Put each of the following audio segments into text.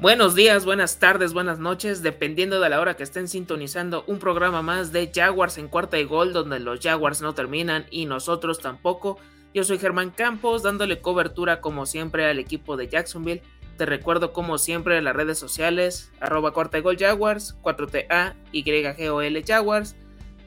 Buenos días, buenas tardes, buenas noches, dependiendo de la hora que estén sintonizando un programa más de Jaguars en cuarta y gol, donde los Jaguars no terminan y nosotros tampoco. Yo soy Germán Campos, dándole cobertura como siempre al equipo de Jacksonville. Te recuerdo como siempre las redes sociales, arroba cuarta y gol Jaguars, 4TA, YGOL Jaguars,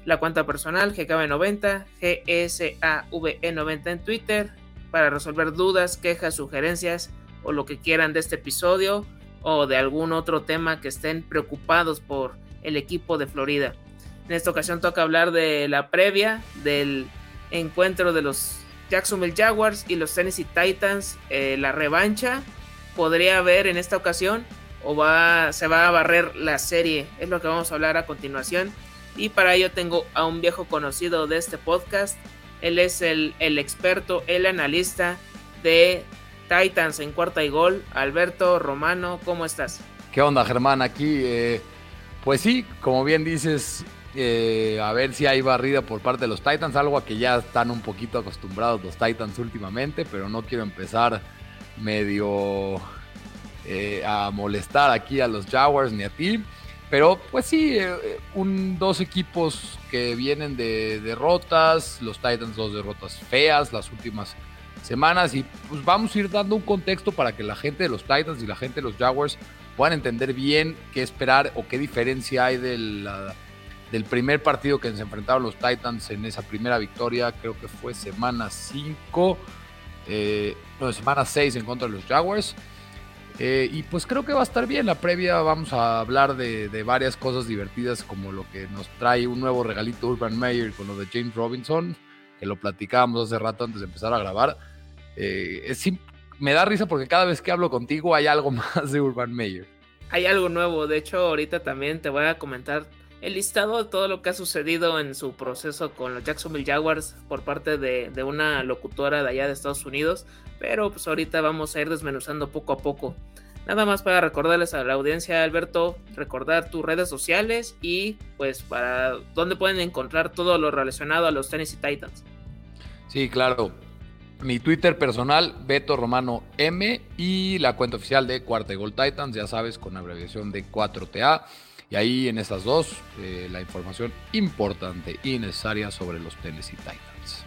la cuenta personal GKB90, GSAVE90 en Twitter, para resolver dudas, quejas, sugerencias o lo que quieran de este episodio o de algún otro tema que estén preocupados por el equipo de Florida. En esta ocasión toca hablar de la previa del encuentro de los Jacksonville Jaguars y los Tennessee Titans, eh, la revancha podría haber en esta ocasión o va, se va a barrer la serie, es lo que vamos a hablar a continuación. Y para ello tengo a un viejo conocido de este podcast, él es el, el experto, el analista de Titans en cuarta y gol. Alberto Romano, ¿cómo estás? ¿Qué onda, Germán? Aquí, eh, pues sí, como bien dices, eh, a ver si hay barrida por parte de los Titans, algo a que ya están un poquito acostumbrados los Titans últimamente, pero no quiero empezar medio eh, a molestar aquí a los Jaguars ni a ti. Pero pues sí, un, dos equipos que vienen de derrotas, los Titans dos derrotas feas, las últimas semanas y pues vamos a ir dando un contexto para que la gente de los Titans y la gente de los Jaguars puedan entender bien qué esperar o qué diferencia hay del, del primer partido que se enfrentaron los Titans en esa primera victoria, creo que fue semana 5, eh, no, semana 6 en contra de los Jaguars. Eh, y pues creo que va a estar bien. La previa vamos a hablar de, de, varias cosas divertidas como lo que nos trae un nuevo regalito Urban Meyer con lo de James Robinson, que lo platicábamos hace rato antes de empezar a grabar. Eh, me da risa porque cada vez que hablo contigo hay algo más de Urban Meyer. Hay algo nuevo, de hecho ahorita también te voy a comentar el listado de todo lo que ha sucedido en su proceso con los Jacksonville Jaguars por parte de, una locutora de allá de Estados Unidos, pero pues ahorita vamos a ir desmenuzando poco a poco. Nada más para recordarles a la audiencia, Alberto, recordar tus redes sociales y pues para dónde pueden encontrar todo lo relacionado a los Tennessee Titans. Sí, claro mi Twitter personal, Beto Romano M, y la cuenta oficial de Cuarta Gol Titans, ya sabes, con abreviación de 4TA. Y ahí en esas dos, eh, la información importante y necesaria sobre los Tennessee Titans.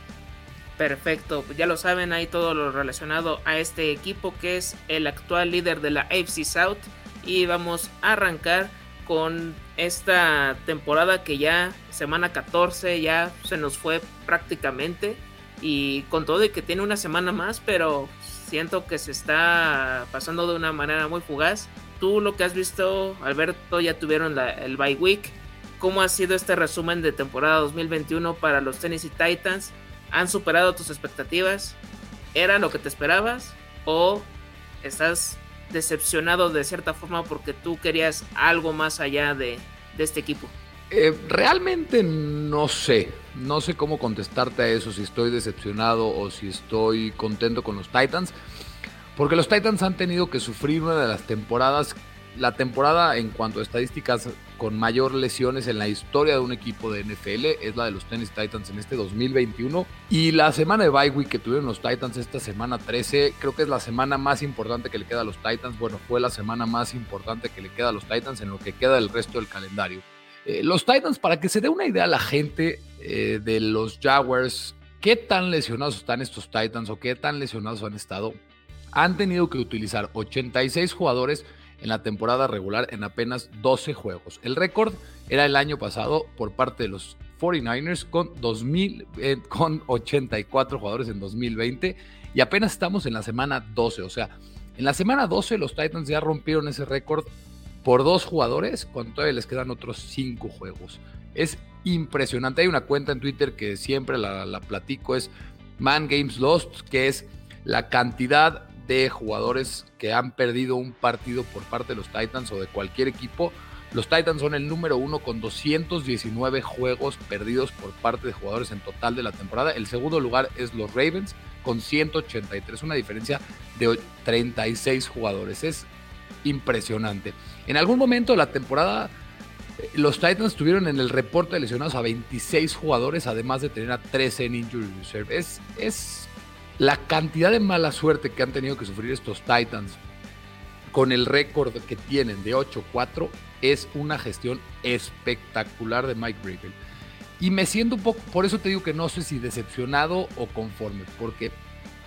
Perfecto, ya lo saben, ahí todo lo relacionado a este equipo que es el actual líder de la AFC South. Y vamos a arrancar con esta temporada que ya semana 14 ya se nos fue prácticamente y con todo y que tiene una semana más, pero siento que se está pasando de una manera muy fugaz. Tú lo que has visto, Alberto, ya tuvieron el bye week. ¿Cómo ha sido este resumen de temporada 2021 para los Tennessee Titans? ¿Han superado tus expectativas? ¿Era lo que te esperabas? ¿O estás decepcionado de cierta forma porque tú querías algo más allá de, de este equipo? Eh, realmente no sé, no sé cómo contestarte a eso, si estoy decepcionado o si estoy contento con los Titans, porque los Titans han tenido que sufrir una de las temporadas, la temporada en cuanto a estadísticas con mayor lesiones en la historia de un equipo de NFL, es la de los Tennis Titans en este 2021, y la semana de bye week que tuvieron los Titans esta semana 13, creo que es la semana más importante que le queda a los Titans, bueno, fue la semana más importante que le queda a los Titans en lo que queda del resto del calendario. Eh, los Titans, para que se dé una idea a la gente eh, de los Jaguars, qué tan lesionados están estos Titans o qué tan lesionados han estado, han tenido que utilizar 86 jugadores en la temporada regular en apenas 12 juegos. El récord era el año pasado por parte de los 49ers con, 2000, eh, con 84 jugadores en 2020 y apenas estamos en la semana 12. O sea, en la semana 12 los Titans ya rompieron ese récord por dos jugadores cuando todavía les quedan otros cinco juegos. Es impresionante. Hay una cuenta en Twitter que siempre la, platico, es Man Games Lost, que es la cantidad de jugadores que han perdido un partido por parte de los Titans o de cualquier equipo. Los Titans son el número uno con 219 juegos perdidos por parte de jugadores en total de la temporada. El segundo lugar es los Ravens con 183, una diferencia de 36 jugadores. Es impresionante. En algún momento de la temporada, eh, los Titans tuvieron en el reporte de lesionados a 26 jugadores, además de tener a 13 en Injury Reserve. Es, es la cantidad de mala suerte que han tenido que sufrir estos Titans con el récord que tienen de 8-4, es una gestión espectacular de Mike Vrabel. Y me siento un poco, por eso te digo que no sé si decepcionado o conforme, porque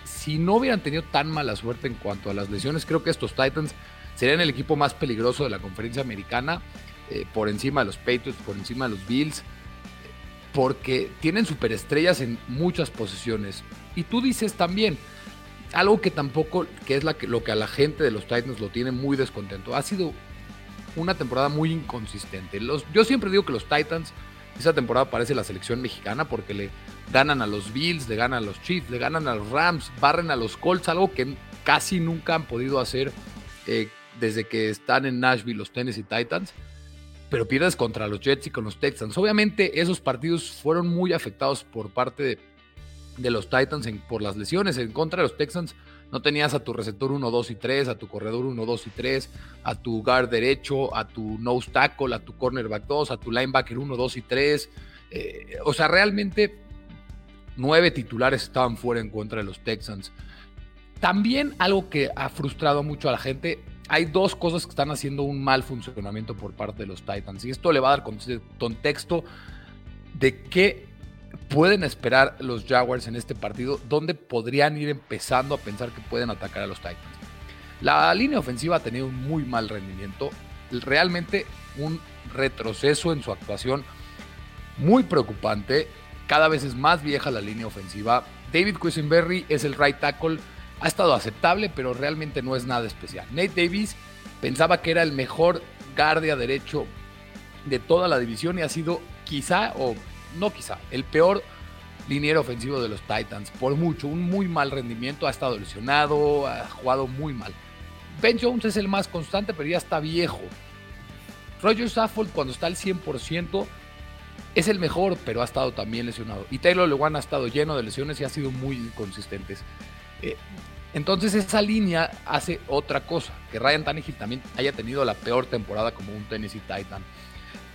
si no hubieran tenido tan mala suerte en cuanto a las lesiones, creo que estos Titans serían el equipo más peligroso de la conferencia americana, eh, por encima de los Patriots, por encima de los Bills, porque tienen superestrellas en muchas posiciones. Y tú dices también, algo que tampoco, que es lo que a la gente de los Titans lo tiene muy descontento, ha sido una temporada muy inconsistente. Yo siempre digo que los Titans esa temporada parece la selección mexicana porque le ganan a los Bills, le ganan a los Chiefs, le ganan a los Rams, barren a los Colts, algo que casi nunca han podido hacer eh, desde que están en Nashville los Tennessee Titans. Pero pierdes contra los Jets y con los Texans. Obviamente esos partidos fueron muy afectados por parte de, los Titans por las lesiones. En contra de los Texans no tenías a tu receptor 1, 2 y 3, a tu corredor 1, 2 y 3, a tu guard derecho, a tu nose tackle, a tu cornerback 2, a tu linebacker 1, 2 y 3. Eh, o sea, realmente nueve titulares estaban fuera en contra de los Texans. También algo que ha frustrado mucho a la gente, hay dos cosas que están haciendo un mal funcionamiento por parte de los Titans. Y esto le va a dar contexto de qué pueden esperar los Jaguars en este partido? ¿Dónde podrían ir empezando a pensar que pueden atacar a los Titans? La línea ofensiva ha tenido un muy mal rendimiento, realmente un retroceso en su actuación muy preocupante. Cada vez es más vieja la línea ofensiva. David Quisenberry es el right tackle, ha estado aceptable, pero realmente no es nada especial. Nate Davis pensaba que era el mejor guardia derecho de toda la división y ha sido quizá o no quizá, el peor liniero ofensivo de los Titans, por mucho, un muy mal rendimiento, ha estado lesionado, ha jugado muy mal. Ben Jones es el más constante, pero ya está viejo. Roger Saffold cuando está al 100% es el mejor, pero ha estado también lesionado. Y Taylor Lewan ha estado lleno de lesiones y ha sido muy inconsistentes. Eh, entonces esa línea hace otra cosa, que Ryan Tannehill también haya tenido la peor temporada como un Tennessee Titan.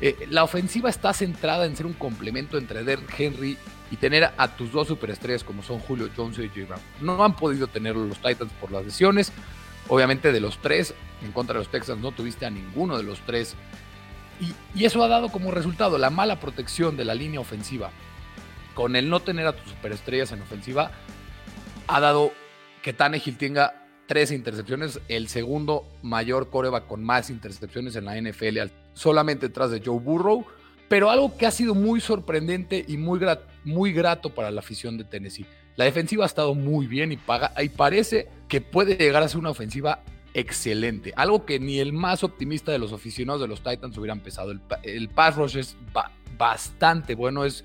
Eh, la ofensiva está centrada en ser un complemento entre Derrick Henry y tener a, tus dos superestrellas como son Julio Jones y J. Brown. No han podido tenerlo los Titans por las lesiones. Obviamente de los tres, en contra de los Texans no tuviste a ninguno de los tres. Y, eso ha dado como resultado la mala protección de la línea ofensiva. Con el no tener a tus superestrellas en ofensiva, ha dado que Tannehill tenga tres intercepciones, el segundo mayor coreback con más intercepciones en la NFL, solamente detrás de Joe Burrow. Pero algo que ha sido muy sorprendente y muy, muy grato para la afición de Tennessee. La defensiva ha estado muy bien y, paga, y parece que puede llegar a ser una ofensiva excelente. Algo que ni el más optimista de los aficionados de los Titans hubiera empezado. El, el pass rush es bastante bueno, es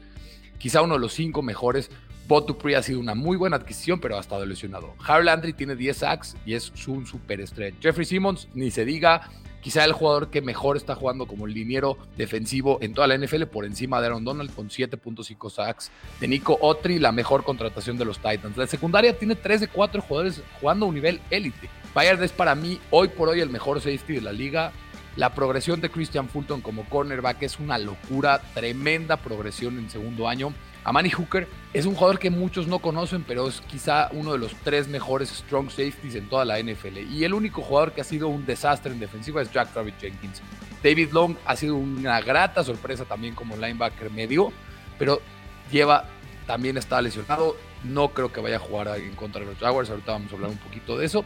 quizá uno de los cinco mejores. Bot ha sido una muy buena adquisición, pero ha estado lesionado. Harry Landry tiene 10 sacks y es su superestrella. Jeffrey Simmons, ni se diga, quizá el jugador que mejor está jugando como liniero defensivo en toda la NFL por encima de Aaron Donald con 7.5 sacks. De Nico Otri, la mejor contratación de los Titans. La secundaria tiene 3 de 4 jugadores jugando a un nivel élite. Bayard es para mí hoy por hoy el mejor safety de la liga. La progresión de Christian Fulton como cornerback es una locura, tremenda progresión en segundo año. Amani Hooker es un jugador que muchos no conocen, pero es quizá uno de los tres mejores strong safeties en toda la NFL. Y el único jugador que ha sido un desastre en defensiva es Jack Travis Jenkins. David Long ha sido una grata sorpresa también como linebacker medio, pero lleva, también está lesionado. No creo que vaya a jugar en contra de los Jaguars. Ahorita vamos a hablar un poquito de eso.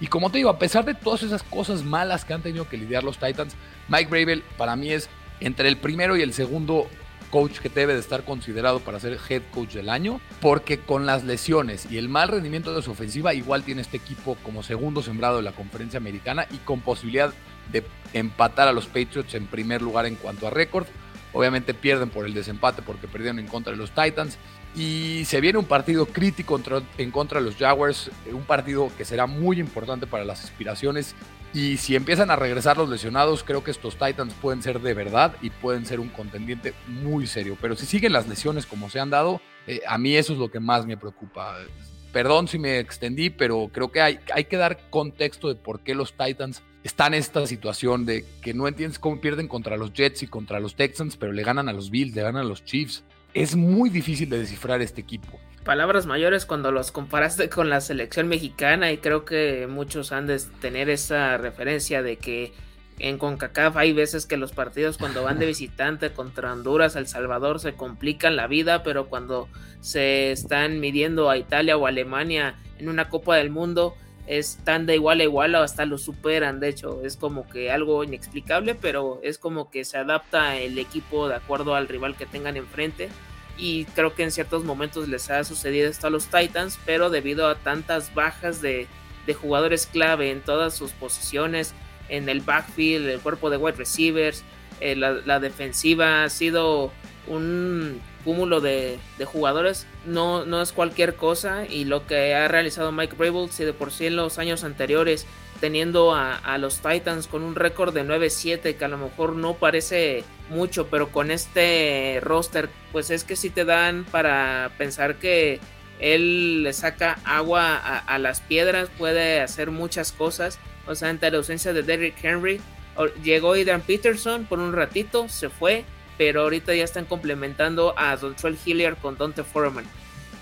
Y como te digo, a pesar de todas esas cosas malas que han tenido que lidiar los Titans, Mike Bravel para mí es entre el primero y el segundo coach que debe de estar considerado para ser head coach del año, porque con las lesiones y el mal rendimiento de su ofensiva, igual tiene este equipo como segundo sembrado de la conferencia americana y con posibilidad de empatar a los Patriots en primer lugar en cuanto a récord. Obviamente pierden por el desempate porque perdieron en contra de los Titans. Y se viene un partido crítico en contra de los Jaguars, un partido que será muy importante para las aspiraciones y si empiezan a regresar los lesionados, creo que estos Titans pueden ser de verdad y pueden ser un contendiente muy serio. Pero si siguen las lesiones como se han dado, eh, a mí eso es lo que más me preocupa. Perdón si me extendí, pero creo que hay, hay que dar contexto de por qué los Titans están en esta situación de que no entiendes cómo pierden contra los Jets y contra los Texans, pero le ganan a los Bills, le ganan a los Chiefs. es muy difícil de descifrar este equipo. Palabras mayores cuando los comparaste con la selección mexicana y creo que muchos han de tener esa referencia de que en CONCACAF hay veces que los partidos cuando van de visitante contra Honduras, El Salvador se complican la vida, pero cuando se están midiendo a Italia o Alemania en una Copa del Mundo están de igual a igual o hasta lo superan. De hecho, es como que algo inexplicable, pero es como que se adapta el equipo de acuerdo al rival que tengan enfrente. Y creo que en ciertos momentos les ha sucedido esto a los Titans, pero debido a tantas bajas de, jugadores clave en todas sus posiciones, en el backfield, el cuerpo de wide receivers, eh, la, defensiva ha sido un cúmulo de, jugadores no, no es cualquier cosa y lo que ha realizado Mike Vrabel si de por sí en los años anteriores teniendo a, los Titans con un récord de 9-7 que a lo mejor no parece mucho pero con este roster pues es que si te dan para pensar que él le saca agua a, a las piedras puede hacer muchas cosas o sea ante la ausencia de Derrick Henry llegó Idan Peterson por un ratito se fue pero ahorita ya están complementando a Dontrell Hilliard con Dante Foreman.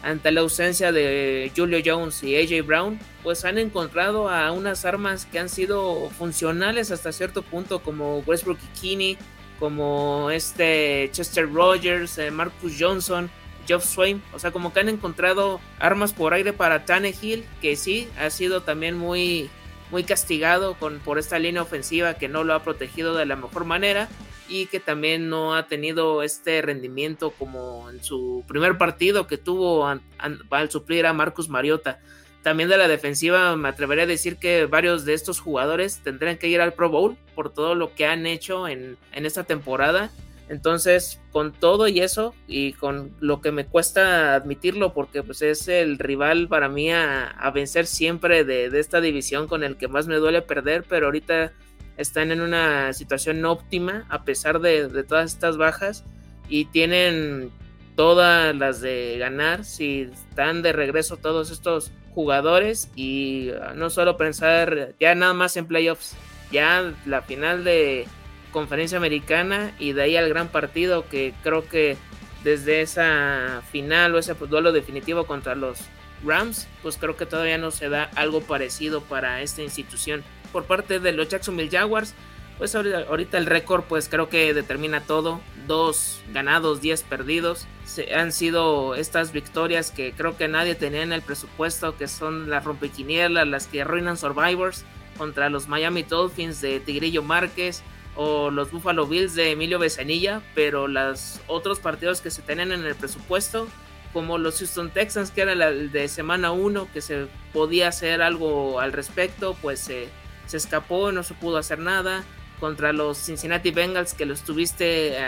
Ante la ausencia de Julio Jones y AJ Brown, pues han encontrado a unas armas que han sido funcionales hasta cierto punto, como Westbrook y como este Chester Rogers, eh, Marcus Johnson, Geoff Swain, o sea, como que han encontrado armas por aire para Tannehill, que sí ha sido también muy, muy castigado con, por esta línea ofensiva que no lo ha protegido de la mejor manera y que también no ha tenido este rendimiento como en su primer partido que tuvo al suplir a Marcus Mariota. También de la defensiva me atrevería a decir que varios de estos jugadores tendrían que ir al Pro Bowl por todo lo que han hecho en, esta temporada. Entonces, con todo y eso, y con lo que me cuesta admitirlo, porque pues es el rival para mí a, vencer siempre de, de, esta división con el que más me duele perder, pero ahorita están en una situación óptima a pesar de, todas estas bajas y tienen todas las de ganar si están de regreso todos estos jugadores y ah, no solo pensar ya nada más en playoffs, ya la final de conferencia americana y de ahí al gran partido que creo que desde esa final o ese duelo definitivo contra los Rams, pues creo que todavía no se da algo parecido para esta institución por parte de los Jacksonville Jaguars. Pues ahorita el récord pues creo que determina todo. Dos ganados, diez perdidos. Se, han sido estas victorias que creo que nadie tenía en el presupuesto, que son las rompequinielas, las que arruinan Survivors contra los Miami Dolphins de Tigrillo Márquez o los Buffalo Bills de Emilio Besanilla, pero los otros partidos que se tenían en el presupuesto, como los Houston Texans, que era el de semana 1, que se podía hacer algo al respecto, pues se se escapó, no se pudo hacer nada contra los Cincinnati Bengals que los tuviste eh,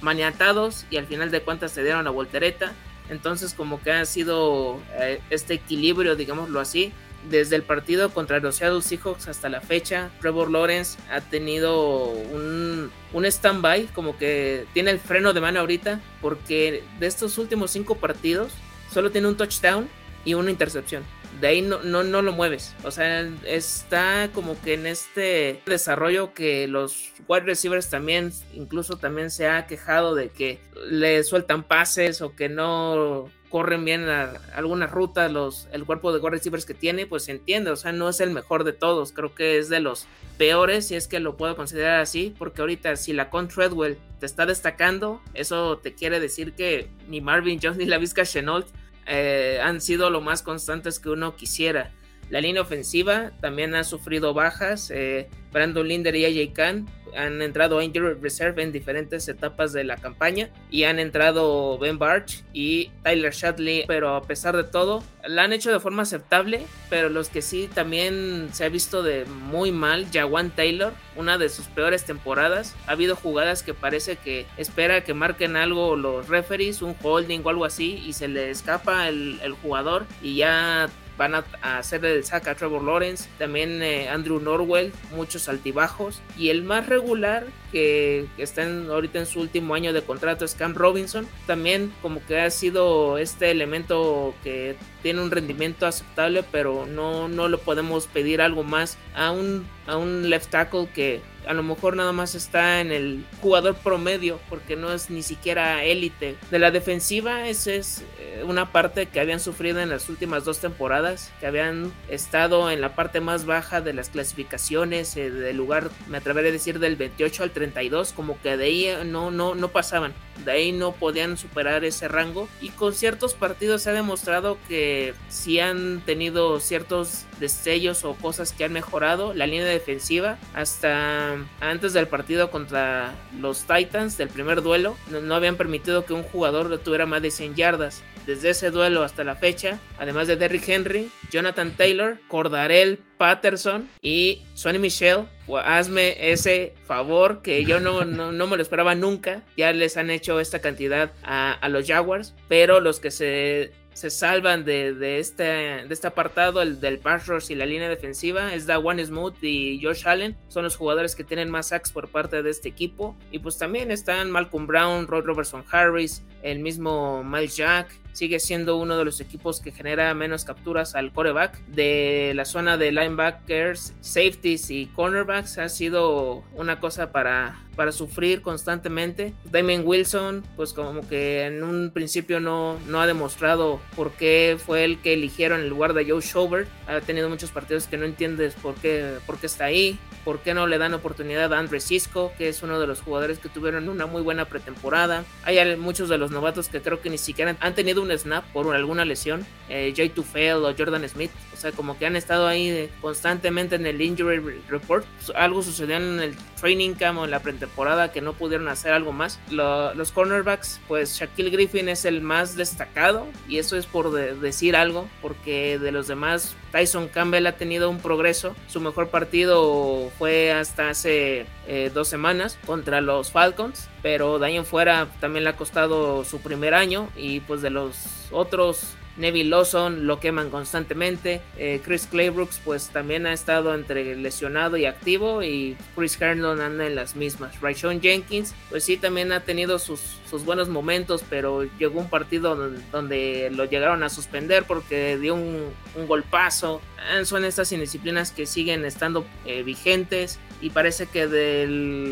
maniatados y al final de cuentas te dieron la voltereta. Entonces como que ha sido eh, este equilibrio, digámoslo así, desde el partido contra los Seattle Seahawks hasta la fecha, Trevor Lawrence ha tenido un, un stand-by, como que tiene el freno de mano ahorita, porque de estos últimos cinco partidos solo tiene un touchdown y una intercepción de ahí no, no, no lo mueves. O sea, está como que en este desarrollo que los wide receivers también, incluso también se ha quejado de que le sueltan pases o que no corren bien algunas rutas, los, el cuerpo de wide receivers que tiene, pues se entiende, o sea, no es el mejor de todos, creo que es de los peores, si es que lo puedo considerar así, porque ahorita si la con Treadwell te está destacando, eso te quiere decir que ni Marvin Jones ni la Vizca Chenault eh, han sido lo más constantes que uno quisiera. La línea ofensiva también ha sufrido bajas. Eh, Brandon Linder y AJ Khan han entrado a Injury Reserve en diferentes etapas de la campaña y han entrado Ben Barch y Tyler Shadley, pero a pesar de todo, la han hecho de forma aceptable, pero los que sí también se ha visto de muy mal, Jawan Taylor, una de sus peores temporadas, ha habido jugadas que parece que espera que marquen algo los referees, un holding o algo así, y se le escapa el, el jugador y ya van a, hacer el sack a Trevor Lawrence, también eh, Andrew Norwell, muchos altibajos. Y el más regular, que, está ahorita en su último año de contrato, es Cam Robinson. También como que ha sido este elemento que tiene un rendimiento aceptable, pero no, no lo podemos pedir algo más a un, a un left tackle que a lo mejor nada más está en el jugador promedio porque no es ni siquiera élite. De la defensiva, esa es eh, una parte que habían sufrido en las últimas dos temporadas, que habían estado en la parte más baja de las clasificaciones, eh, del lugar, me atreveré a decir, del 28 al 32, como que de ahí no, no, no pasaban, de ahí no podían superar ese rango y con ciertos partidos se ha demostrado que si han tenido ciertos destellos o cosas que han mejorado, la línea defensiva hasta antes del partido contra los Titans del primer duelo, no, habían permitido que un jugador tuviera más de 100 yardas. Desde ese duelo hasta la fecha, además de Derrick Henry, Jonathan Taylor, Cordarel Patterson y Sonny Michelle, hazme ese favor que yo no, no, me lo esperaba nunca. Ya les han hecho esta cantidad a, a los Jaguars, pero los que se se salvan de, este, de este apartado, el del pass rush y la línea defensiva, es Dawan Smooth y Josh Allen. Son los jugadores que tienen más sacks por parte de este equipo. Y pues también están Malcolm Brown, Rod Robertson Harris, el mismo Miles Jack, sigue siendo uno de los equipos que genera menos capturas al coreback. De la zona de linebackers, safeties y cornerbacks ha sido una cosa para, para sufrir constantemente. Damien Wilson, pues como que en un principio no, no ha demostrado por qué fue el que eligieron en lugar de Joe Schobert. Ha tenido muchos partidos que no entiendes por qué, por qué está ahí. ¿Por qué no le dan oportunidad a Andre Cisco, que es uno de los jugadores que tuvieron una muy buena pretemporada? Hay muchos de los novatos que creo que ni siquiera han tenido un snap por alguna lesión. Eh, Jay Tufel o Jordan Smith. O sea, como que han estado ahí constantemente en el injury report. Algo sucedió en el training camp o en la pretemporada que no pudieron hacer algo más. los cornerbacks, pues Shaquille Griffin es el más destacado y eso es por decir algo, porque de los demás Tyson Campbell ha tenido un progreso. Su mejor partido fue hasta hace eh, dos semanas contra los Falcons, pero de ahí en fuera también le ha costado su primer año y pues de los otros Neville Lawson lo queman constantemente. Eh, Chris Claybrooks pues también ha estado entre lesionado y activo y Chris Herndon anda en las mismas. Rayshon Jenkins pues sí también ha tenido sus, sus buenos momentos pero llegó un partido donde, lo llegaron a suspender porque dio un, un golpazo. Ah, son estas indisciplinas que siguen estando eh, vigentes y parece que de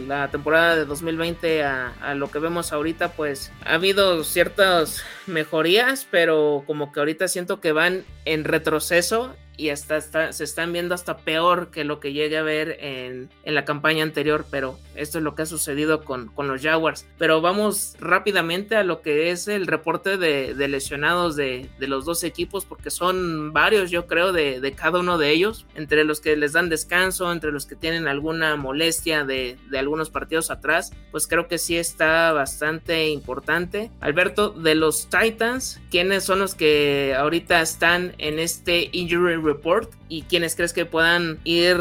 la temporada de 2020 a, lo que vemos ahorita pues ha habido ciertas mejorías pero como que ahorita siento que van en retroceso y hasta se están viendo hasta peor que lo que llegue a ver en, la campaña anterior, pero esto es lo que ha sucedido con, con, los Jaguars. Pero vamos rápidamente a lo que es el reporte de, lesionados de, los dos equipos, porque son varios, yo creo, de, cada uno de ellos, entre los que les dan descanso, entre los que tienen alguna molestia de, algunos partidos atrás, pues creo que sí está bastante importante. Alberto, de los Titans, ¿quiénes son los que ahorita están en este injury report y quienes crees que puedan ir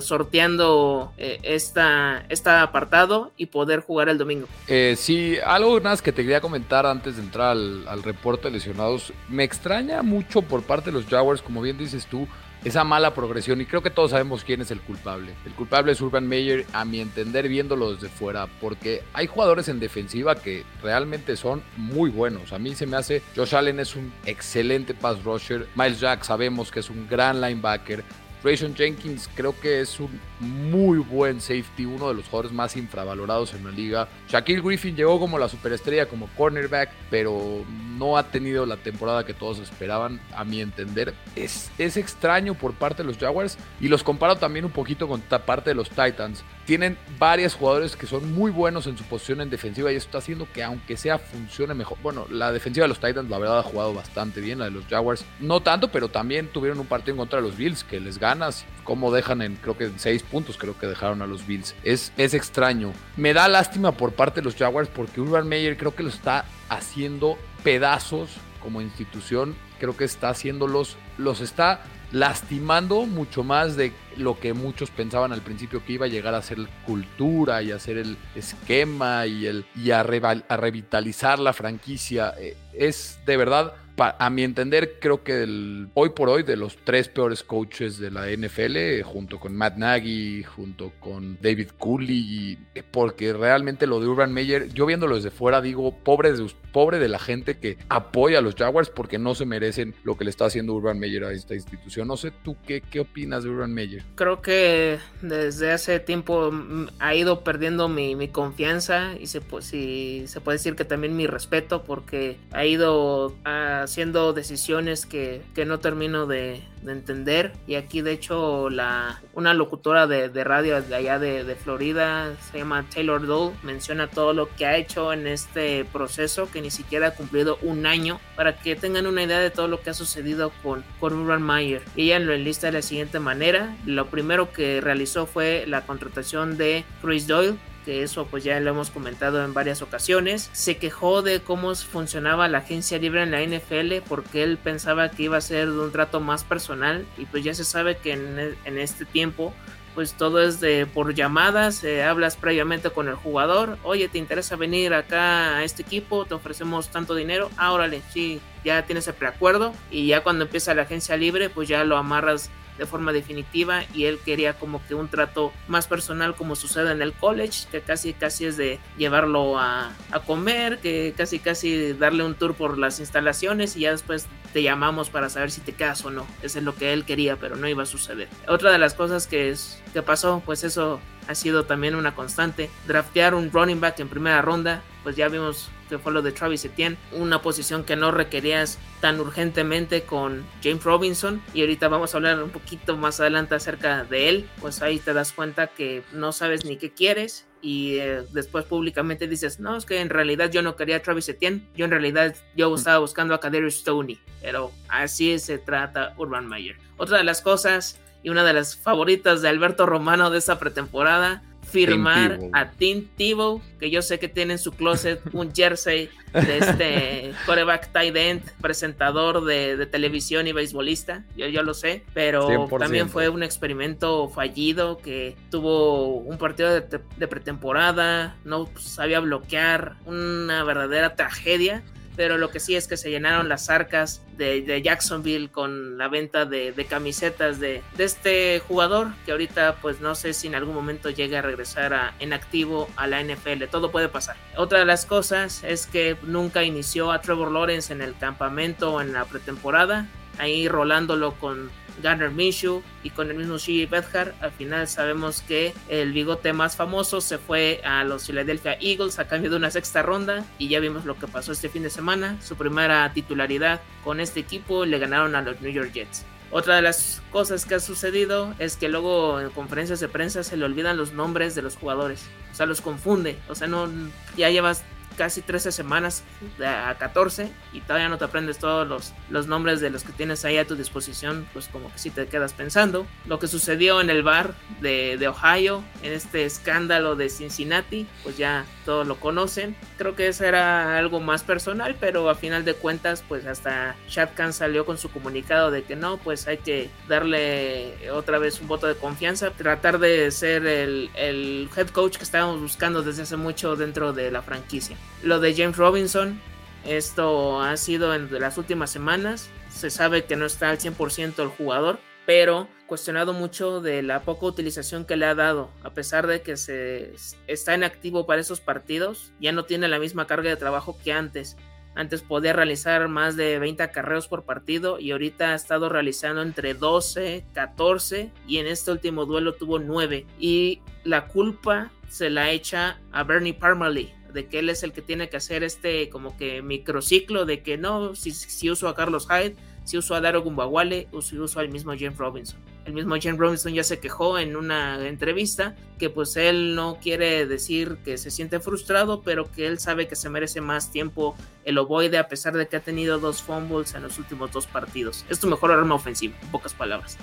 sorteando eh, esta, apartado y poder jugar el domingo. Eh, sí, algo más que te quería comentar antes de entrar al, al reporte de lesionados. Me extraña mucho por parte de los Jaguars, como bien dices tú, esa mala progresión y creo que todos sabemos quién es el culpable. El culpable es Urban Meyer, a mi entender, viéndolo desde fuera, porque hay jugadores en defensiva que realmente son muy buenos. A mí se me hace, Josh Allen es un excelente pass rusher, Miles Jack sabemos que es un gran linebacker, Rayson Jenkins creo que es un muy buen safety, uno de los jugadores más infravalorados en la liga. Shaquille Griffin llegó como la superestrella, como cornerback, pero no ha tenido la temporada que todos esperaban, a mi entender. Es, es extraño por parte de los Jaguars y los comparo también un poquito con parte de los Titans. Tienen varios jugadores que son muy buenos en su posición en defensiva y eso está haciendo que aunque sea funcione mejor. Bueno, la defensiva de los Titans la verdad ha jugado bastante bien, la de los Jaguars no tanto, pero también tuvieron un partido en contra de los Bills que les ganas. Como dejan en, creo que en 6 puntos, creo que dejaron a los Bills. Es, es extraño. Me da lástima por parte de los Jaguars porque Urban Meyer creo que lo está haciendo pedazos como institución. Creo que está haciéndolos, los está lastimando mucho más de lo que muchos pensaban al principio que iba a llegar a ser cultura y a ser el esquema y, el, y a, revitalizar la franquicia. Eh, es de verdad a mi entender, creo que hoy por hoy de los tres peores coaches de la NFL, junto con Matt Nagy, junto con David Cooley, porque realmente lo de Urban Meyer, yo viéndolo desde fuera digo, pobre de, pobre de la gente que apoya a los Jaguars porque no se merecen lo que le está haciendo Urban Meyer a esta institución. No sé tú qué, qué opinas de Urban Meyer. Creo que desde hace tiempo mm, ha ido perdiendo mi, mi confianza y se, pues, se puede decir que también mi respeto porque ha ido haciendo decisiones que, que no termino de, de entender. Y aquí, de hecho, la, una locutora de, de radio de allá de, de, Florida, se llama Taylor Dole, menciona todo lo que ha hecho en este proceso, que ni siquiera ha cumplido un año, para que tengan una idea de todo lo que ha sucedido con, con Urban Meyer. Y ella lo enlista de la siguiente manera. Lo primero que realizó fue la contratación de Chris Doyle, que eso pues ya lo hemos comentado en varias ocasiones. Se quejó de cómo funcionaba la agencia libre en la NFL porque él pensaba que iba a ser un trato más personal y pues ya se sabe que en, e, este tiempo pues todo es de por llamadas, eh, hablas previamente con el jugador, oye, ¿te interesa venir acá a este equipo? Te ofrecemos tanto dinero, ah, órale, sí, ya tienes el preacuerdo y ya cuando empieza la agencia libre pues ya lo amarras de forma definitiva y él quería como que un trato más personal como sucede en el college, que casi casi es de llevarlo a, a comer, que casi casi darle un tour por las instalaciones y ya después te llamamos para saber si te quedas o no. Eso es lo que él quería, pero no iba a suceder. Otra de las cosas que, es, que pasó, pues eso ha sido también una constante. Draftear un running back en primera ronda, pues ya vimos que fue lo de Travis Etienne, una posición que no requerías tan urgentemente con James Robinson y ahorita vamos a hablar un poquito más adelante acerca de él, pues ahí te das cuenta que no sabes ni qué quieres y eh, después públicamente dices, no, es que en realidad yo no quería a Travis Etienne, yo en realidad yo estaba buscando a Kaderius Stoney, pero así se trata Urban Meyer. Otra de las cosas y una de las favoritas de Alberto Romano de esta pretemporada firmar a Tim Tebow, que yo sé que tiene en su closet un jersey de este coreback tight end, presentador de, televisión y beisbolista, yo, yo lo sé, pero también fue un experimento fallido que tuvo un partido de, de pretemporada, no sabía bloquear, una verdadera tragedia pero lo que sí es que se llenaron las arcas de, Jacksonville con la venta de, camisetas de, este jugador que ahorita pues no sé si en algún momento llegue a regresar a, en activo a la NFL, todo puede pasar. Otra de las cosas es que nunca inició a Trevor Lawrence en el campamento o en la pretemporada, ahí rolándolo con Garner Minshew y con el mismo Shea Bedhar. Al final sabemos que el bigote más famoso se fue a los Philadelphia Eagles a cambio de una sexta ronda y ya vimos lo que pasó este fin de semana. Su primera titularidad con este equipo le ganaron a los New York Jets. Otra de las cosas que ha sucedido es que luego en conferencias de prensa se le olvidan los nombres de los jugadores. O sea, los confunde. O sea, no ya llevas casi 13 semanas a 14 y todavía no te aprendes todos los, los nombres de los que tienes ahí a tu disposición, pues como que si te quedas pensando. Lo que sucedió en el bar de, Ohio, en este escándalo de Cincinnati, pues ya todos lo conocen. Creo que eso era algo más personal, pero a final de cuentas, pues hasta Shad salió con su comunicado de que no, pues hay que darle otra vez un voto de confianza, tratar de ser el, el head coach que estábamos buscando desde hace mucho dentro de la franquicia. Lo de James Robinson, esto ha sido en las últimas semanas. Se sabe que no está al 100% el jugador, pero cuestionado mucho de la poca utilización que le ha dado, a pesar de que se está en activo para esos partidos, ya no tiene la misma carga de trabajo que antes. Antes podía realizar más de 20 acarreos por partido y ahorita ha estado realizando entre 12, 14 y en este último duelo tuvo 9. Y la culpa se la echa a Bernie Parmalee, de que él es el que tiene que hacer este como que microciclo de que no, si, si uso a Carlos Hyde, si uso a Daro Gumbawale o si uso al mismo James Robinson. El mismo James Robinson ya se quejó en una entrevista que pues él no quiere decir que se siente frustrado, pero que él sabe que se merece más tiempo el ovoide a pesar de que ha tenido dos fumbles en los últimos dos partidos. Es tu mejor arma ofensiva, en pocas palabras.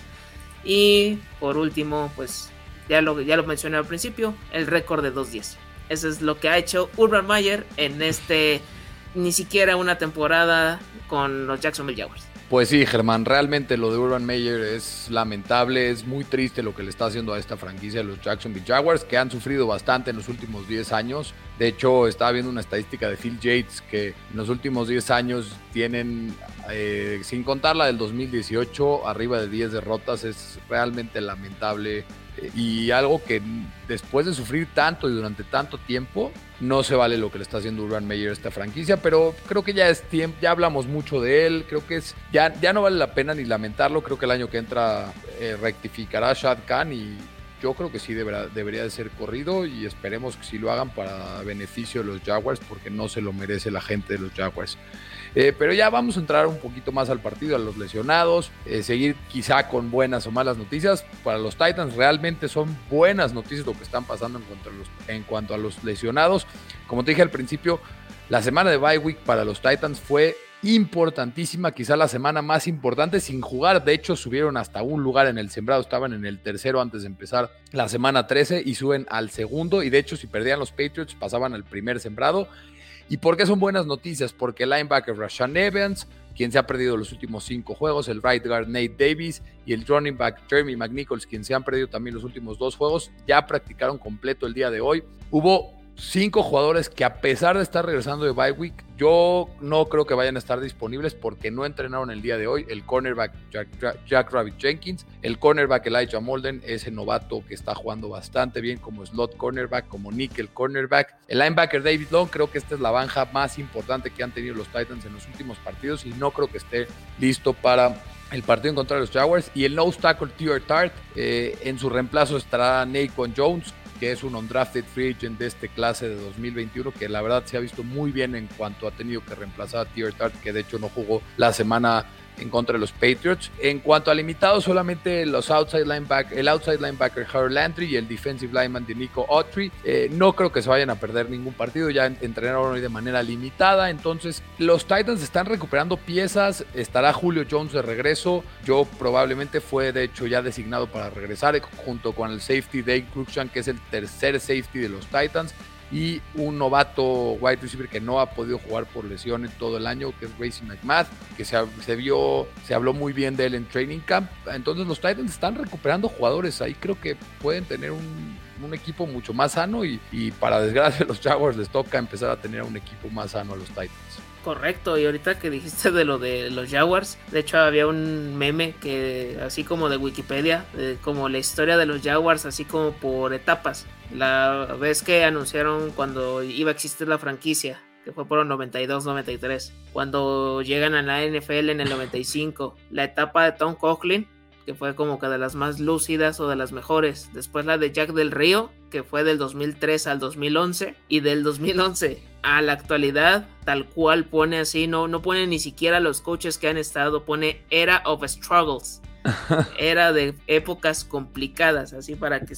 Y por último, pues ya lo, ya lo mencioné al principio, el récord de 2-10. Eso es lo que ha hecho Urban Meyer en este ni siquiera una temporada con los Jacksonville Jaguars. Pues sí, Germán, realmente lo de Urban Meyer es lamentable, es muy triste lo que le está haciendo a esta franquicia de los Jacksonville Jaguars, que han sufrido bastante en los últimos 10 años. De hecho, estaba viendo una estadística de Phil Yates que en los últimos 10 años tienen, eh, sin contar la del 2018, arriba de 10 derrotas. Es realmente lamentable y algo que después de sufrir tanto y durante tanto tiempo, no se vale lo que le está haciendo Urban Meyer a esta franquicia, pero creo que ya es tiempo, ya hablamos mucho de él, creo que es, ya, ya no vale la pena ni lamentarlo, creo que el año que entra eh, rectificará Shad Khan y yo creo que sí deberá, debería de ser corrido y esperemos que sí lo hagan para beneficio de los Jaguars porque no se lo merece la gente de los Jaguars. Eh, pero ya vamos a entrar un poquito más al partido, a los lesionados, eh, seguir quizá con buenas o malas noticias. Para los Titans realmente son buenas noticias lo que están pasando en cuanto a los, en cuanto a los lesionados. Como te dije al principio, la semana de bye week para los Titans fue importantísima, quizá la semana más importante sin jugar. De hecho, subieron hasta un lugar en el sembrado, estaban en el tercero antes de empezar la semana 13 y suben al segundo. Y de hecho, si perdían los Patriots, pasaban al primer sembrado. ¿Y por qué son buenas noticias? Porque el linebacker Rashan Evans, quien se ha perdido los últimos cinco juegos, el right guard Nate Davis y el running back Jeremy McNichols, quien se han perdido también los últimos dos juegos, ya practicaron completo el día de hoy. Hubo cinco jugadores que a pesar de estar regresando de bye week, yo no creo que vayan a estar disponibles porque no entrenaron el día de hoy. El cornerback Jack, Rabbit Jenkins, el cornerback Elijah Molden, ese novato que está jugando bastante bien como slot cornerback, como nickel cornerback. El linebacker David Long, creo que esta es la banja más importante que han tenido los Titans en los últimos partidos y no creo que esté listo para el partido en contra de los Jaguars y el nose tackle Tier Tart. Eh, en su reemplazo estará Naquan Jones, que es un undrafted free agent de este clase de 2021, que la verdad se ha visto muy bien en cuanto ha tenido que reemplazar a Tier Tart, que de hecho no jugó la semana en contra de los Patriots. En cuanto a limitados, solamente los outside linebacker, el outside linebacker Harold Landry y el defensive lineman de Nico Autry. Eh, no creo que se vayan a perder ningún partido, ya entrenaron hoy de manera limitada. Entonces, los Titans están recuperando piezas. Estará Julio Jones de regreso. Yo probablemente fue de hecho ya designado para regresar junto con el safety Dave Cruikshank, que es el tercer safety de los Titans y un novato wide receiver que no ha podido jugar por lesión en todo el año, que es Racing McMath, que se, se, vio, se habló muy bien de él en Training Camp. Entonces los Titans están recuperando jugadores ahí, creo que pueden tener un, un equipo mucho más sano y, y, para desgracia los Jaguars les toca empezar a tener un equipo más sano a los Titans. Correcto, y ahorita que dijiste de lo de los Jaguars, de hecho había un meme que así como de Wikipedia, como la historia de los Jaguars, así como por etapas. La vez que anunciaron cuando iba a existir la franquicia, que fue por el 92-93, cuando llegan a la NFL en el 95, la etapa de Tom Coughlin, que fue como que de las más lúcidas o de las mejores, después la de Jack del Río, que fue del 2003 al 2011, y del 2011 a la actualidad, tal cual pone así, no, no pone ni siquiera los coaches que han estado, pone Era of Struggles. Era de épocas complicadas, así para que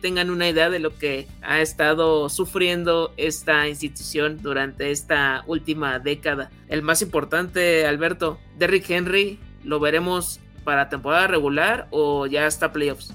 tengan una idea de lo que ha estado sufriendo esta institución durante esta última década. El más importante, Alberto, Derrick Henry, ¿lo veremos para temporada regular o ya está playoffs?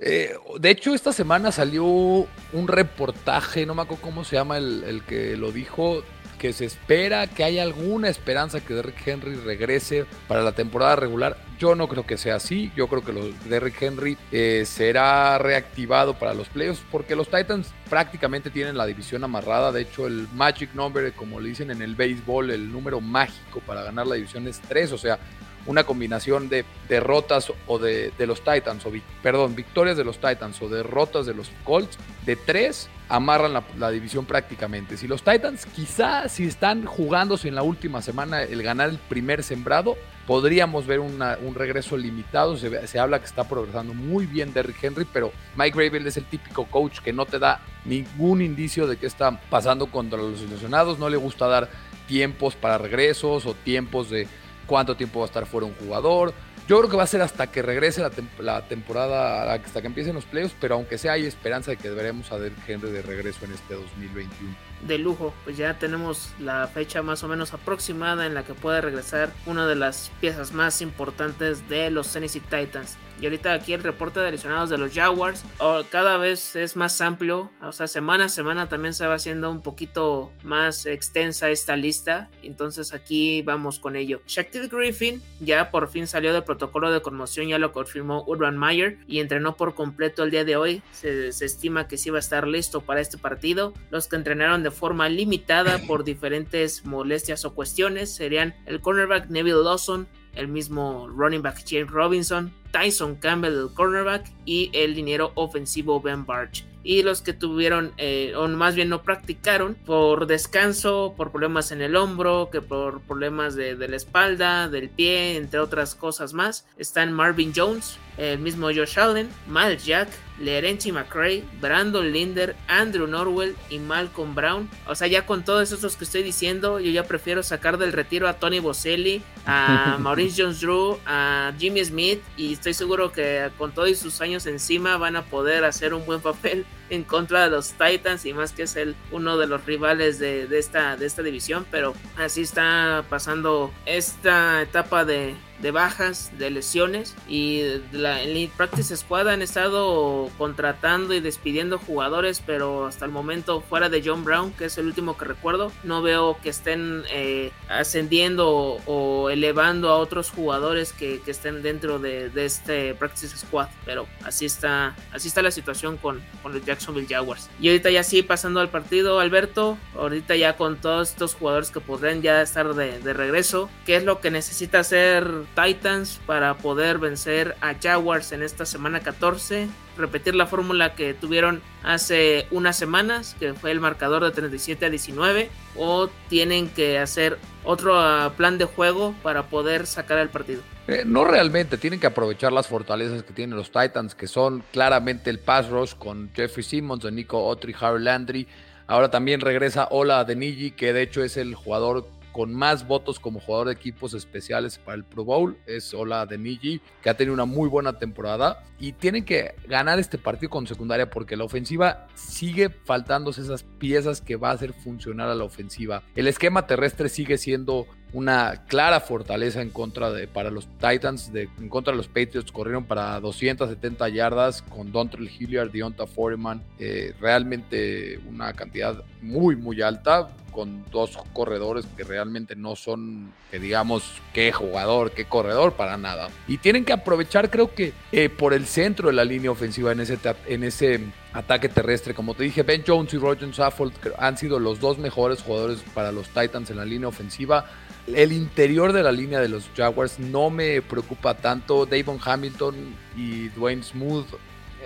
Eh, de hecho, esta semana salió un reportaje, no me acuerdo cómo se llama el, que lo dijo, que se espera que haya alguna esperanza que Derrick Henry regrese para la temporada regular. Yo no creo que sea así. Yo creo que Derrick Henry eh, será reactivado para los playoffs porque los Titans prácticamente tienen la división amarrada. De hecho, el Magic Number, como le dicen en el béisbol, el número mágico para ganar la división es 3. O sea, una combinación de derrotas o de, los Titans, o perdón, victorias de los Titans o derrotas de los Colts, de tres amarran la, división prácticamente. Si los Titans quizá si están jugándose en la última semana el ganar el primer sembrado, podríamos ver un regreso limitado. Se, se, habla que está progresando muy bien Derrick Henry, pero Mike Gravel es el típico coach que no te da ningún indicio de qué está pasando contra los lesionados. No le gusta dar tiempos para regresos o tiempos de cuánto tiempo va a estar fuera un jugador. Yo creo que va a ser hasta que regrese la, temporada, hasta que empiecen los playoffs, pero aunque sea hay esperanza de que veremos a Derrick Henry de regreso en este 2021. De lujo, pues ya tenemos la fecha más o menos aproximada en la que puede regresar una de las piezas más importantes de los Tennessee Titans. Y ahorita aquí el reporte de lesionados de los Jaguars cada vez es más amplio. O sea, semana a semana también se va haciendo un poquito más extensa esta lista. Entonces aquí vamos con ello. Shaquille Griffin ya por fin salió del protocolo de conmoción, ya lo confirmó Urban Meyer y entrenó por completo el día de hoy. Se, se estima que sí va a estar listo para este partido. Los que entrenaron de forma limitada por diferentes molestias o cuestiones serían el cornerback Neville Lawson, el mismo running back James Robinson, Tyson Campbell, el cornerback, y el dinero ofensivo Ben Barch. Y los que tuvieron, eh, o más bien no practicaron, por descanso, por problemas en el hombro, que por problemas de, de la espalda, del pie, entre otras cosas más, están Marvin Jones, el mismo Josh Allen, Miles Jack, Lerenchi McRae, Brandon Linder, Andrew Norwell y Malcolm Brown. O sea, ya con todos estos que estoy diciendo, yo ya prefiero sacar del retiro a Tony Boselli, a Maurice Jones Drew, a Jimmy Smith y estoy seguro que con todos sus años encima van a poder hacer un buen papel en contra de los Titans y más que es el uno de los rivales de, esta, de esta división, pero así está pasando esta etapa de, de bajas, de lesiones y la Elite Practice Squad han estado contratando y despidiendo jugadores, pero hasta el momento fuera de John Brown, que es el último que recuerdo, no veo que estén eh, ascendiendo o, elevando a otros jugadores que, estén dentro de, este Practice Squad, pero así está, así está la situación con, con los Jacksonville Jaguars. Y ahorita ya sí, pasando al partido, Alberto, ahorita ya con todos estos jugadores que podrían ya estar de, de regreso, ¿qué es lo que necesita hacer Titans para poder vencer a Jaguars en esta semana 14. Repetir la fórmula que tuvieron hace unas semanas, que fue el marcador de 37 a 19, o tienen que hacer otro ah, plan de juego para poder sacar el partido. Eh, no realmente, tienen que aprovechar las fortalezas que tienen los Titans, que son claramente el pass rush con Jeffrey Simmons, Nico Otri, Harry Landry. Ahora también regresa Ola Denigi, que de hecho es el jugador con más votos como jugador de equipos especiales para el Pro Bowl es Ola Denigi, que ha tenido una muy buena temporada y tienen que ganar este partido con secundaria porque la ofensiva sigue faltándose esas piezas que va a hacer funcionar a la ofensiva. El esquema terrestre sigue siendo una clara fortaleza en contra de para los Titans, de, en contra de los Patriots corrieron para 270 yardas con Dontrell Hilliard, Deonta Foreman, eh, realmente una cantidad muy muy alta con dos corredores que realmente no son, que digamos, qué jugador, qué corredor, para nada. Y tienen que aprovechar, creo que, eh, por el centro de la línea ofensiva en ese, en ese ataque terrestre. Como te dije, Ben Jones y Roger Saffold han sido los dos mejores jugadores para los Titans en la línea ofensiva. El interior de la línea de los Jaguars no me preocupa tanto. Davon Hamilton y Dwayne Smooth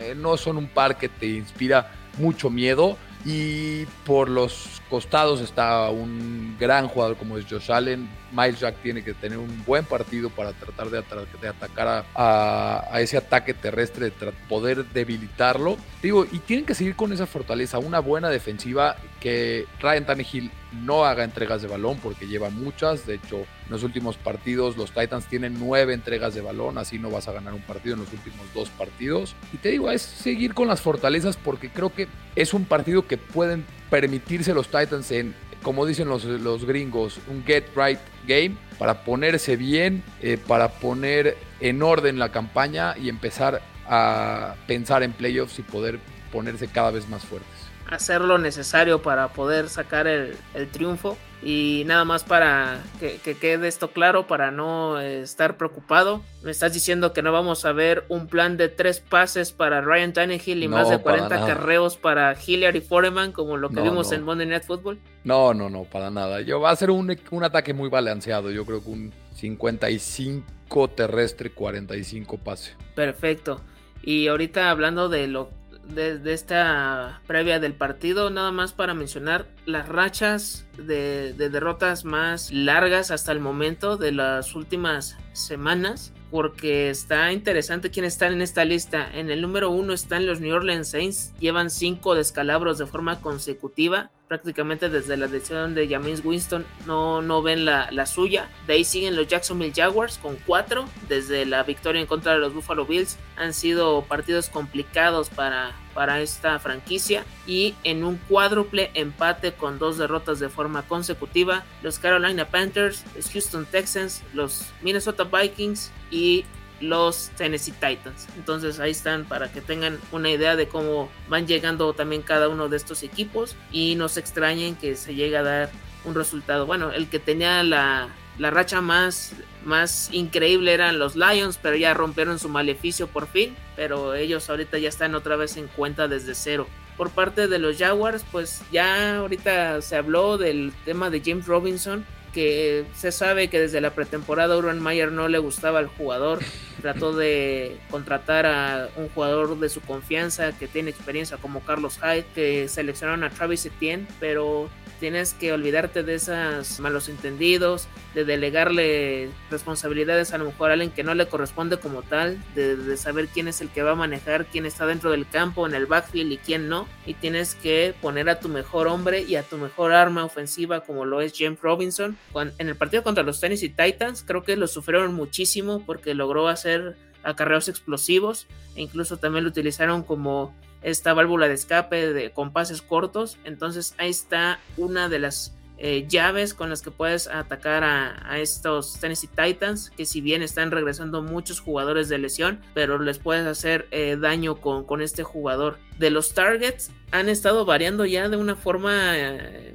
eh, no son un par que te inspira mucho miedo. Y por los costados está un gran jugador como es Josh Allen. Miles Jack tiene que tener un buen partido para tratar de, atacar a, ese ataque terrestre, de poder debilitarlo. Digo, y tienen que seguir con esa fortaleza, una buena defensiva que Ryan Tannehill no haga entregas de balón porque lleva muchas. De hecho, en los últimos partidos los Titans tienen nueve entregas de balón, así no vas a ganar un partido en los últimos dos partidos. Y te digo, es seguir con las fortalezas porque creo que es un partido que pueden permitirse los Titans en, como dicen los, los gringos, un get right game para ponerse bien, eh, para poner en orden la campaña y empezar a pensar en playoffs y poder ponerse cada vez más fuertes hacer lo necesario para poder sacar el, triunfo. Y nada más para que, quede esto claro, para no eh, estar preocupado. Me estás diciendo que no vamos a ver un plan de tres pases para Ryan Tannehill y más de 40 carreos para Hilliard y Foreman, como lo que vimos en Monday Night Football. No, no, no, para nada. Yo va a ser un, un ataque muy balanceado. Yo creo que un 55 terrestre, 45 pase. Perfecto. Y ahorita hablando de lo de, esta previa del partido, nada más para mencionar las rachas de, de, derrotas más largas hasta el momento de las últimas semanas, porque está interesante quién está en esta lista. En el número uno están los New Orleans Saints, llevan cinco descalabros de forma consecutiva prácticamente desde la decisión de James Winston no, no ven la, la, suya. De ahí siguen los Jacksonville Jaguars con cuatro. Desde la victoria en contra de los Buffalo Bills han sido partidos complicados para, para esta franquicia. Y en un cuádruple empate con dos derrotas de forma consecutiva, los Carolina Panthers, los Houston Texans, los Minnesota Vikings y los Tennessee Titans. Entonces ahí están para que tengan una idea de cómo van llegando también cada uno de estos equipos y no se extrañen que se llegue a dar un resultado. Bueno, el que tenía la, la racha más, más increíble eran los Lions, pero ya rompieron su maleficio por fin. Pero ellos ahorita ya están otra vez en cuenta desde cero. Por parte de los Jaguars, pues ya ahorita se habló del tema de James Robinson, que se sabe que desde la pretemporada Urban Mayer no le gustaba al jugador. Trató de contratar a un jugador de su confianza que tiene experiencia como Carlos Hyde, que seleccionaron a Travis Etienne, pero tienes que olvidarte de esos malos entendidos, de delegarle responsabilidades a lo mejor a alguien que no le corresponde como tal, de, saber quién es el que va a manejar, quién está dentro del campo, en el backfield y quién no. Y tienes que poner a tu mejor hombre y a tu mejor arma ofensiva como lo es James Robinson. En el partido contra los Tennessee Titans creo que lo sufrieron muchísimo porque logró hacer acarreos explosivos e incluso también lo utilizaron como esta válvula de escape de, con pases cortos. Entonces ahí está una de las eh, llaves con las que puedes atacar a, estos Tennessee Titans, que si bien están regresando muchos jugadores de lesión, pero les puedes hacer eh, daño con, con, este jugador. De los targets han estado variando ya de una forma eh,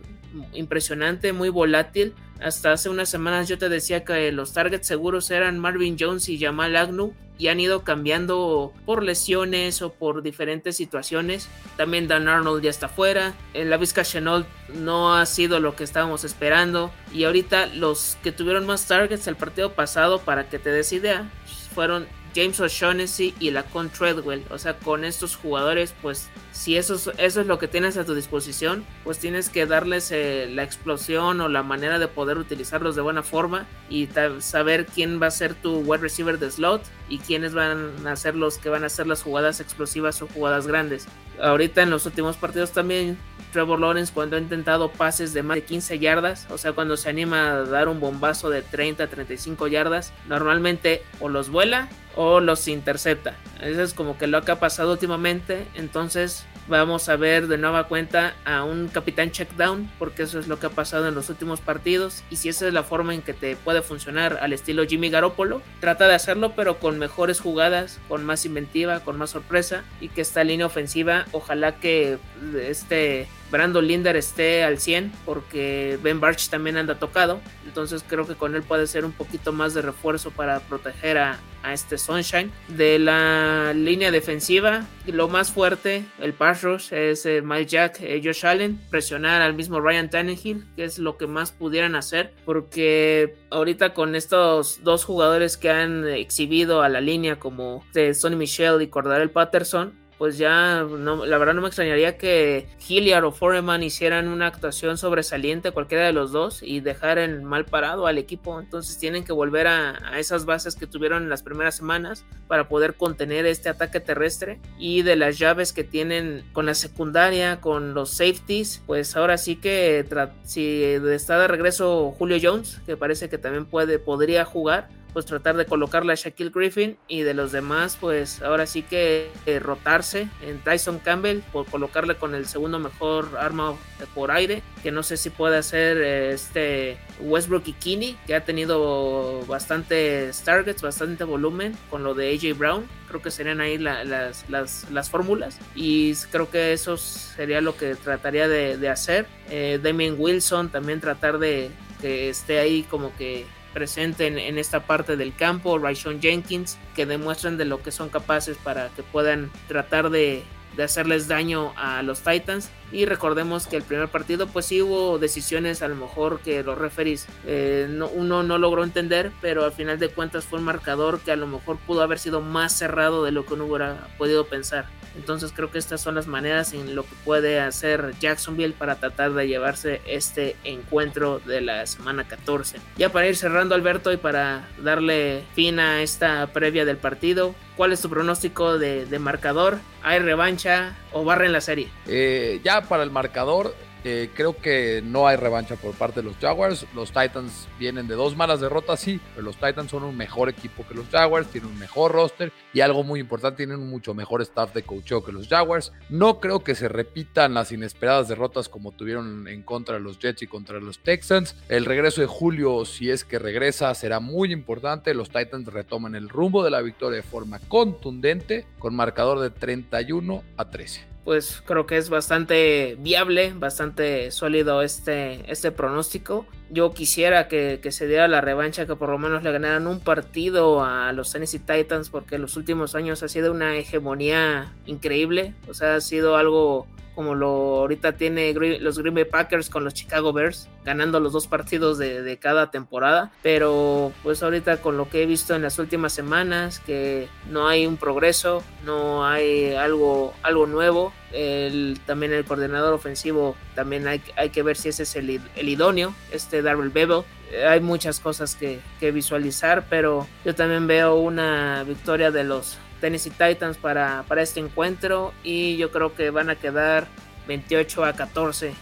impresionante, muy volátil. Hasta hace unas semanas yo te decía que los targets seguros eran Marvin Jones y Jamal Agnew y han ido cambiando por lesiones o por diferentes situaciones. También Dan Arnold ya está fuera. La Vizca Chenault no ha sido lo que estábamos esperando. Y ahorita los que tuvieron más targets el partido pasado, para que te des idea, fueron James O'Shaughnessy y la Con Treadwell. O sea, con estos jugadores, pues si eso es, eso es lo que tienes a tu disposición, pues tienes que darles eh, la explosión o la manera de poder utilizarlos de buena forma y saber quién va a ser tu wide receiver de slot y quiénes van a ser los que van a hacer las jugadas explosivas o jugadas grandes. Ahorita en los últimos partidos también Trevor Lawrence cuando ha intentado pases de más de 15 yardas, o sea, cuando se anima a dar un bombazo de 30 a 35 yardas, normalmente o los vuela o los intercepta. Eso es como que lo que ha pasado últimamente. Entonces vamos a ver de nueva cuenta a un capitán checkdown, porque eso es lo que ha pasado en los últimos partidos. Y si esa es la forma en que te puede funcionar al estilo Jimmy Garoppolo, trata de hacerlo, pero con mejores jugadas, con más inventiva, con más sorpresa. Y que esta línea ofensiva, ojalá que este Brandon Linder esté al 100 porque Ben Barch también anda tocado. Entonces creo que con él puede ser un poquito más de refuerzo para proteger a, este Sunshine. De la línea defensiva, lo más fuerte, el pass rush, es eh, Mike Jack, eh, Josh Allen, presionar al mismo Ryan Tannehill, que es lo que más pudieran hacer. Porque ahorita con estos dos jugadores que han exhibido a la línea como de Sonny Michel y Cordarel Patterson, pues ya no, la verdad no me extrañaría que Hilliard o Foreman hicieran una actuación sobresaliente cualquiera de los dos y dejar mal parado al equipo. Entonces tienen que volver a, esas bases que tuvieron en las primeras semanas para poder contener este ataque terrestre y de las llaves que tienen con la secundaria, con los safeties, pues ahora sí que si está de regreso Julio Jones, que parece que también puede, podría jugar, pues tratar de colocarle a Shaquille Griffin y de los demás pues ahora sí que eh, rotarse en Tyson Campbell por colocarle con el segundo mejor arma por aire que no sé si puede hacer eh, este Westbrook y Kinney que ha tenido bastantes targets bastante volumen con lo de AJ Brown. Creo que serían ahí las, las, fórmulas. Y creo que eso sería lo que trataría de, hacer. Eh, Damien Wilson también tratar de que esté ahí como que presente en, esta parte del campo, Raishon Jenkins, que demuestran de lo que son capaces para que puedan tratar de, hacerles daño a los Titans. Y recordemos que el primer partido, pues sí hubo decisiones a lo mejor que los referees eh, no, uno no logró entender, pero al final de cuentas fue un marcador que a lo mejor pudo haber sido más cerrado de lo que uno hubiera podido pensar. Entonces creo que estas son las maneras en lo que puede hacer Jacksonville para tratar de llevarse este encuentro de la semana 14. Ya para ir cerrando Alberto y para darle fin a esta previa del partido, ¿cuál es tu pronóstico de, marcador? ¿Hay revancha o barren la serie? Eh, ya para el marcador, Eh, creo que no hay revancha por parte de los Jaguars. Los Titans vienen de dos malas derrotas, sí, pero los Titans son un mejor equipo que los Jaguars, tienen un mejor roster y algo muy importante, tienen un mucho mejor staff de coaching que los Jaguars. No creo que se repitan las inesperadas derrotas como tuvieron en contra de los Jets y contra los Texans. El regreso de Julio, si es que regresa, será muy importante. Los Titans retoman el rumbo de la victoria de forma contundente con marcador de 31 a 13 pues creo que es bastante viable, bastante sólido este, este pronóstico. Yo quisiera que, se diera la revancha, que por lo menos le ganaran un partido a los Tennessee Titans, porque en los últimos años ha sido una hegemonía increíble, o sea, ha sido algo como lo ahorita tiene los Green Bay Packers con los Chicago Bears, ganando los dos partidos de, cada temporada. Pero pues ahorita con lo que he visto en las últimas semanas, que no hay un progreso, no hay algo, algo nuevo. El, también el coordinador ofensivo, también hay, hay que ver si ese es el, idóneo, este Darrell Bevel hay muchas cosas que, que, visualizar, pero yo también veo una victoria de los Tennessee Titans para, para este encuentro y yo creo que van a quedar 28 a 14.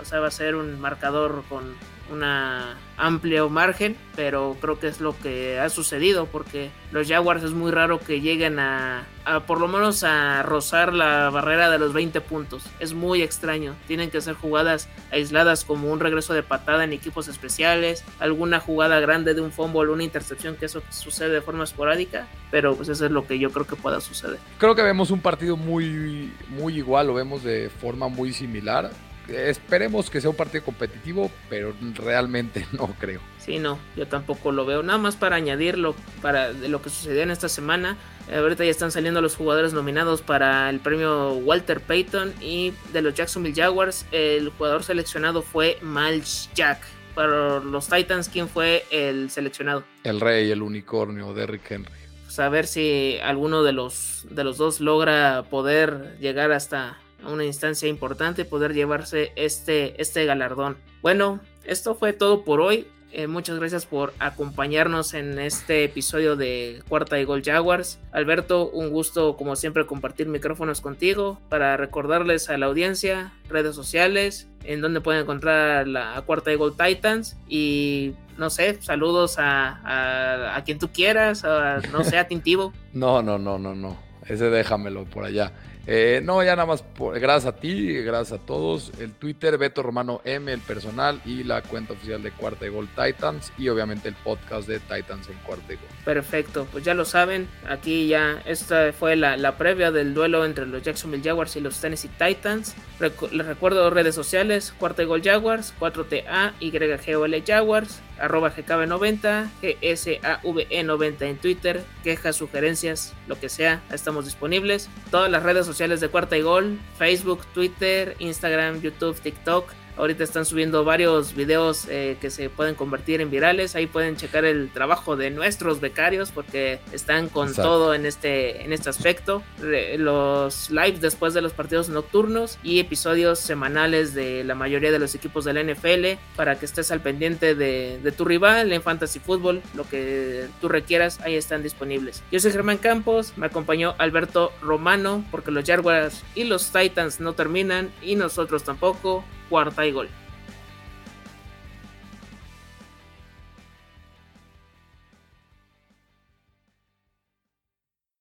O sea, va a ser un marcador con una amplio margen, pero creo que es lo que ha sucedido porque los Jaguars es muy raro que lleguen a, por lo menos a rozar la barrera de los 20 puntos. Es muy extraño. Tienen que ser jugadas aisladas como un regreso de patada en equipos especiales, alguna jugada grande de un fumble, una intercepción, que eso sucede de forma esporádica, pero pues eso es lo que yo creo que pueda suceder. Creo que vemos un partido muy, muy igual, lo vemos de forma muy similar esperemos que sea un partido competitivo, pero realmente no creo. Sí, no, yo tampoco lo veo. Nada más para añadirlo para de lo que sucedió en esta semana. Eh, ahorita ya están saliendo los jugadores nominados para el premio Walter Payton y de los Jacksonville Jaguars el jugador seleccionado fue Miles Jack. Para los Titans, ¿quién fue el seleccionado? El rey, el unicornio, Derrick Henry. Pues a ver si alguno de los, de los dos logra poder llegar hasta una instancia importante poder llevarse este, este galardón. Bueno, esto fue todo por hoy. Eh, muchas gracias por acompañarnos en este episodio de Cuarta y Gol Jaguars. Alberto, un gusto como siempre compartir micrófonos contigo para recordarles a la audiencia redes sociales en donde pueden encontrar la Cuarta y Gol Titans y no sé, saludos a, a, quien tú quieras, no sé, a Tintivo. no, no, no, no, no, ese déjamelo por allá. Eh, no, ya nada más, gracias a ti, gracias a todos. El Twitter, Beto Romano M, el personal y la cuenta oficial de Cuarta y Gol Titans y obviamente el podcast de Titans en Cuarta y Gol. Perfecto, pues ya lo saben, aquí ya esta fue la, previa del duelo entre los Jacksonville Jaguars y los Tennessee Titans. les recuerdo redes sociales, Cuarta y Gol Jaguars, 4TA, YGOL Jaguars, arroba GKB90, GSAVE90 en Twitter, quejas, sugerencias, lo que sea, estamos disponibles. Todas las redes sociales sociales de Cuarta y Gol, Facebook, Twitter, Instagram, YouTube, TikTok. Ahorita están subiendo varios videos eh, que se pueden convertir en virales. Ahí pueden checar el trabajo de nuestros becarios porque están con todo en este, en este aspecto. Los lives después de los partidos nocturnos y episodios semanales de la mayoría de los equipos de la NFL para que estés al pendiente de, de tu rival en Fantasy Football. Lo que tú requieras, ahí están disponibles. Yo soy Germán Campos, me acompañó Alberto Romano porque los Jaguars y los Titans no terminan y nosotros tampoco cuarta y gol.